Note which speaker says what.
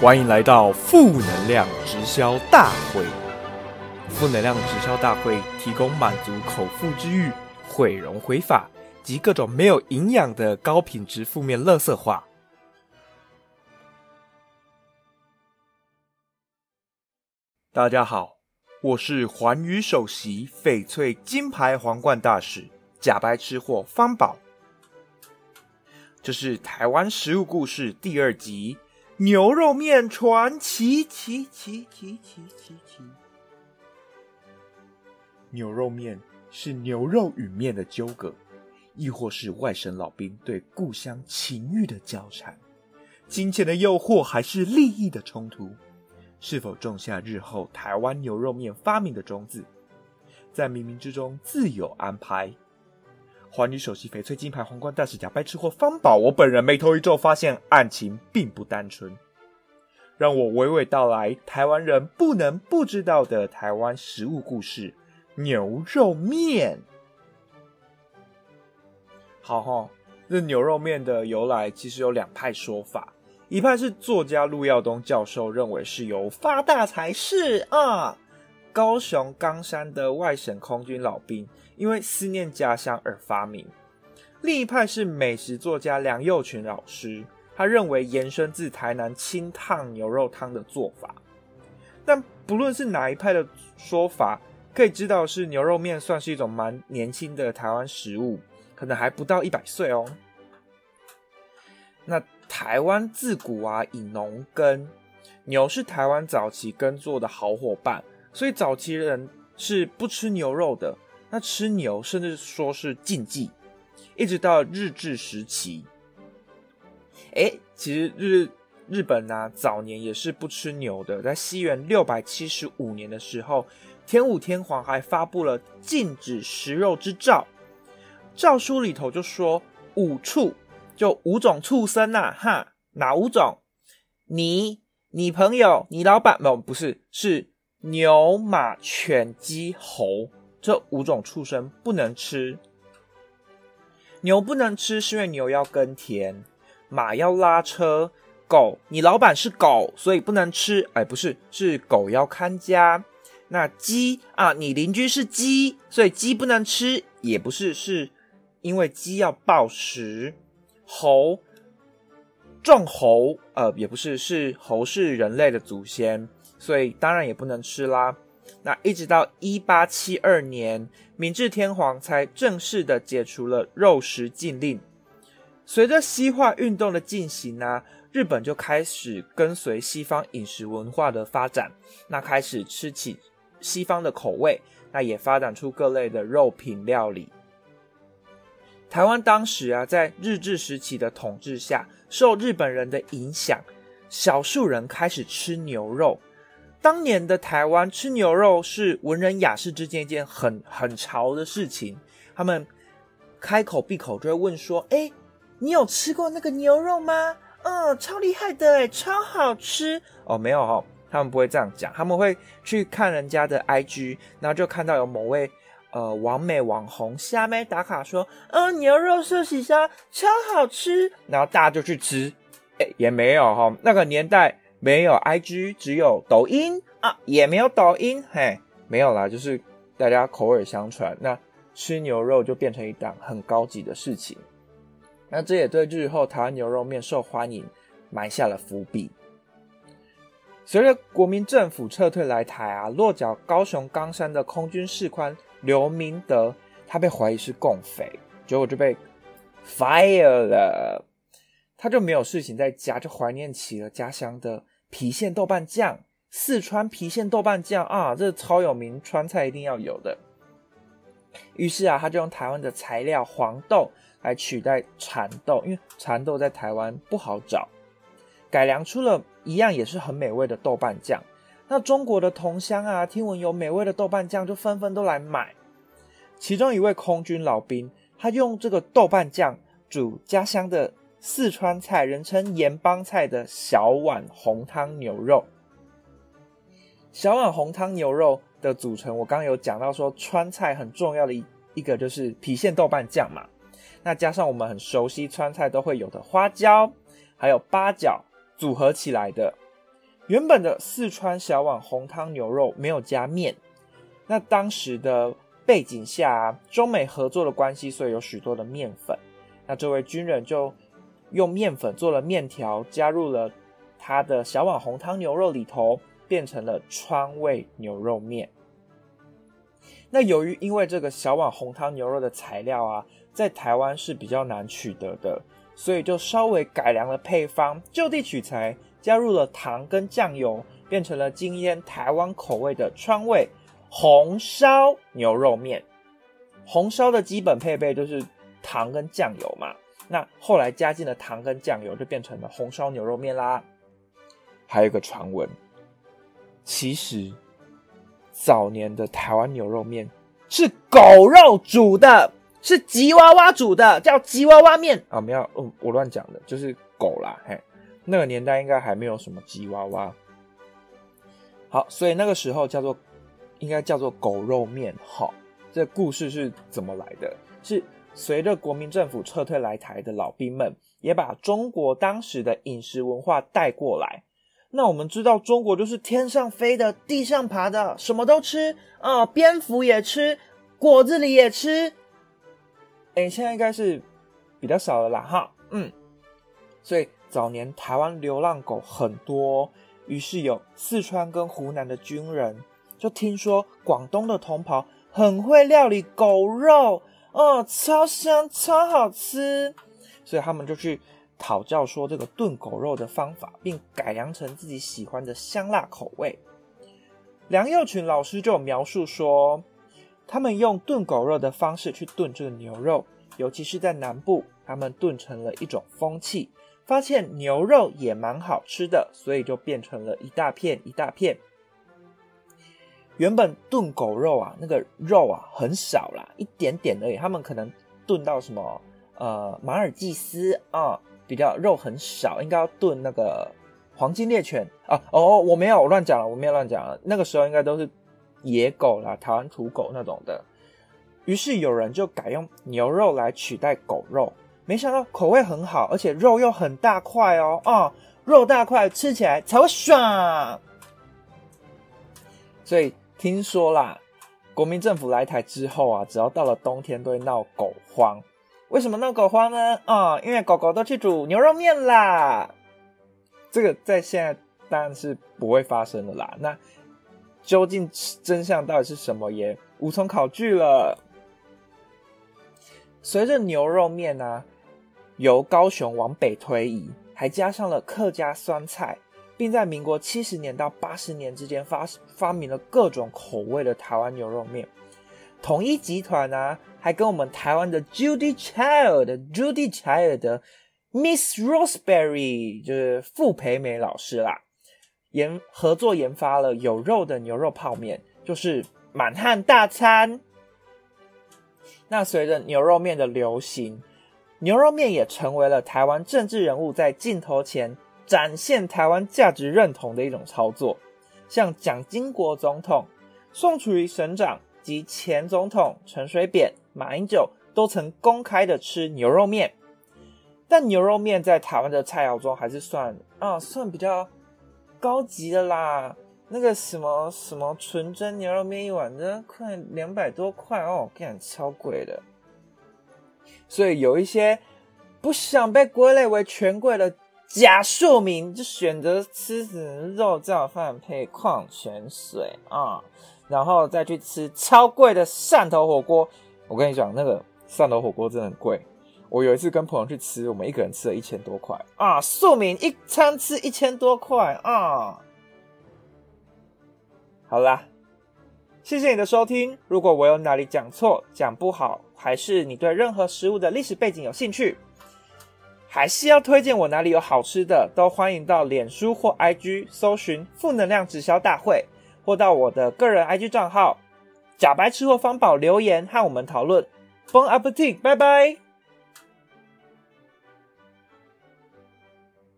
Speaker 1: 欢迎来到负能量直销大会。负能量直销大会提供满足口腹之欲、毁容毁法及各种没有营养的高品质负面垃圾话。大家好，我是环宇首席翡翠金牌皇冠大使假白吃货方宝。这是台湾食物故事第二集《牛肉面传奇》。奇奇奇奇奇奇。牛肉面是牛肉与面的纠葛，亦或是外省老兵对故乡情欲的交缠？金钱的诱惑还是利益的冲突？是否种下日后台湾牛肉面发明的种子？在冥冥之中自有安排。环宇首席翡翠金牌皇冠大使假白吃货方宝，我本人眉头一皱，发现案情并不单纯。让我娓娓道来台湾人不能不知道的台湾食物故事——牛肉面。好哈，这牛肉面的由来其实有两派说法。一派是作家陆耀东教授认为是由发大财是啊，高雄冈山的外省空军老兵因为思念家乡而发明；另一派是美食作家梁佑群老师，他认为延伸自台南清烫牛肉汤的做法。但不论是哪一派的说法，可以知道是牛肉面算是一种蛮年轻的台湾食物，可能还不到一百岁哦。那。台湾自古啊以农耕，牛是台湾早期耕作的好伙伴，所以早期人是不吃牛肉的。那吃牛甚至说是禁忌，一直到日治时期。哎，其实日日本呢早年也是不吃牛的，在西元六百七十五年的时候，天武天皇还发布了禁止食肉之诏，诏书里头就说五畜。就五种畜生呐，哈，哪五种？你、你朋友、你老板，不，不是，是牛、马、犬、鸡、猴这五种畜生不能吃。牛不能吃，是因为牛要耕田，马要拉车，狗，你老板是狗，所以不能吃。哎，不是，是狗要看家。那鸡啊，你邻居是鸡，所以鸡不能吃，也不是，是因为鸡要报食。猴，壮猴，呃，也不是，是猴是人类的祖先，所以当然也不能吃啦。那一直到一八七二年，明治天皇才正式的解除了肉食禁令。随着西化运动的进行呢，日本就开始跟随西方饮食文化的发展，那开始吃起西方的口味，那也发展出各类的肉品料理。台湾当时啊，在日治时期的统治下，受日本人的影响，少数人开始吃牛肉。当年的台湾吃牛肉是文人雅士之间一件很很潮的事情。他们开口闭口就会问说：“哎，你有吃过那个牛肉吗？嗯，超厉害的哎，超好吃哦。”没有哈，他们不会这样讲，他们会去看人家的 IG，然后就看到有某位。呃，完美网红虾妹打卡说，嗯，牛肉寿喜烧超好吃，然后大家就去吃，哎，也没有哈，那个年代没有 IG，只有抖音啊，也没有抖音，嘿，没有啦，就是大家口耳相传，那吃牛肉就变成一档很高级的事情，那这也对日后台湾牛肉面受欢迎埋下了伏笔。随着国民政府撤退来台啊，落脚高雄冈山的空军士官。刘明德，他被怀疑是共匪，结果就被 fire 了。他就没有事情在家，就怀念起了家乡的郫县豆瓣酱。四川郫县豆瓣酱啊，这超有名，川菜一定要有的。于是啊，他就用台湾的材料黄豆来取代蚕豆，因为蚕豆在台湾不好找，改良出了一样也是很美味的豆瓣酱。那中国的同乡啊，听闻有美味的豆瓣酱，就纷纷都来买。其中一位空军老兵，他用这个豆瓣酱煮家乡的四川菜，人称盐帮菜的小碗红汤牛肉。小碗红汤牛肉的组成，我刚刚有讲到说，川菜很重要的一一个就是郫县豆瓣酱嘛。那加上我们很熟悉川菜都会有的花椒，还有八角组合起来的。原本的四川小碗红汤牛肉没有加面，那当时的背景下，中美合作的关系，所以有许多的面粉。那这位军人就用面粉做了面条，加入了他的小碗红汤牛肉里头，变成了川味牛肉面。那由于因为这个小碗红汤牛肉的材料啊，在台湾是比较难取得的，所以就稍微改良了配方，就地取材。加入了糖跟酱油，变成了惊艳台湾口味的川味红烧牛肉面。红烧的基本配备就是糖跟酱油嘛，那后来加进了糖跟酱油，就变成了红烧牛肉面啦。还有一个传闻，其实早年的台湾牛肉面是狗肉煮的，是吉娃娃煮的，叫吉娃娃面啊！没有，嗯，我乱讲的，就是狗啦，嘿。那个年代应该还没有什么吉娃娃，好，所以那个时候叫做应该叫做狗肉面。好，这故事是怎么来的？是随着国民政府撤退来台的老兵们，也把中国当时的饮食文化带过来。那我们知道，中国就是天上飞的，地上爬的，什么都吃啊，蝙蝠也吃，果子狸也吃。哎，现在应该是比较少了啦，哈，嗯，所以。早年台湾流浪狗很多，于是有四川跟湖南的军人就听说广东的同袍很会料理狗肉，哦，超香超好吃，所以他们就去讨教说这个炖狗肉的方法，并改良成自己喜欢的香辣口味。梁佑群老师就有描述说，他们用炖狗肉的方式去炖这个牛肉，尤其是在南部，他们炖成了一种风气。发现牛肉也蛮好吃的，所以就变成了一大片一大片。原本炖狗肉啊，那个肉啊很少啦，一点点而已。他们可能炖到什么呃马尔济斯啊，比较肉很少，应该要炖那个黄金猎犬啊。哦，我没有乱讲了，我没有乱讲了。那个时候应该都是野狗啦，台湾土狗那种的。于是有人就改用牛肉来取代狗肉。没想到口味很好，而且肉又很大块哦，啊，肉大块吃起来才会爽。所以听说啦，国民政府来台之后啊，只要到了冬天都会闹狗荒。为什么闹狗荒呢？啊，因为狗狗都去煮牛肉面啦。这个在现在当然是不会发生的啦。那究竟真相到底是什么，也无从考据了。随着牛肉面呢。由高雄往北推移，还加上了客家酸菜，并在民国七十年到八十年之间发发明了各种口味的台湾牛肉面。统一集团呢，还跟我们台湾的 Judy Child、Judy Child 的 Miss Roseberry，就是傅培梅老师啦，研合作研发了有肉的牛肉泡面，就是满汉大餐。那随着牛肉面的流行。牛肉面也成为了台湾政治人物在镜头前展现台湾价值认同的一种操作，像蒋经国总统、宋楚瑜省长及前总统陈水扁、马英九都曾公开的吃牛肉面。但牛肉面在台湾的菜肴中还是算啊，算比较高级的啦。那个什么什么纯真牛肉面一碗的快两百多块哦，干超贵的。所以有一些不想被归类为权贵的假庶民，就选择吃肉燥饭配矿泉水啊，然后再去吃超贵的汕头火锅。我跟你讲，那个汕头火锅真的很贵。我有一次跟朋友去吃，我们一个人吃了一千多块啊！庶民一餐吃一千多块啊！好啦。谢谢你的收听。如果我有哪里讲错、讲不好，还是你对任何食物的历史背景有兴趣，还是要推荐我哪里有好吃的，都欢迎到脸书或 IG 搜寻“负能量直销大会”，或到我的个人 IG 账号“假白吃货方宝”留言和我们讨论。Bon appetit，拜拜。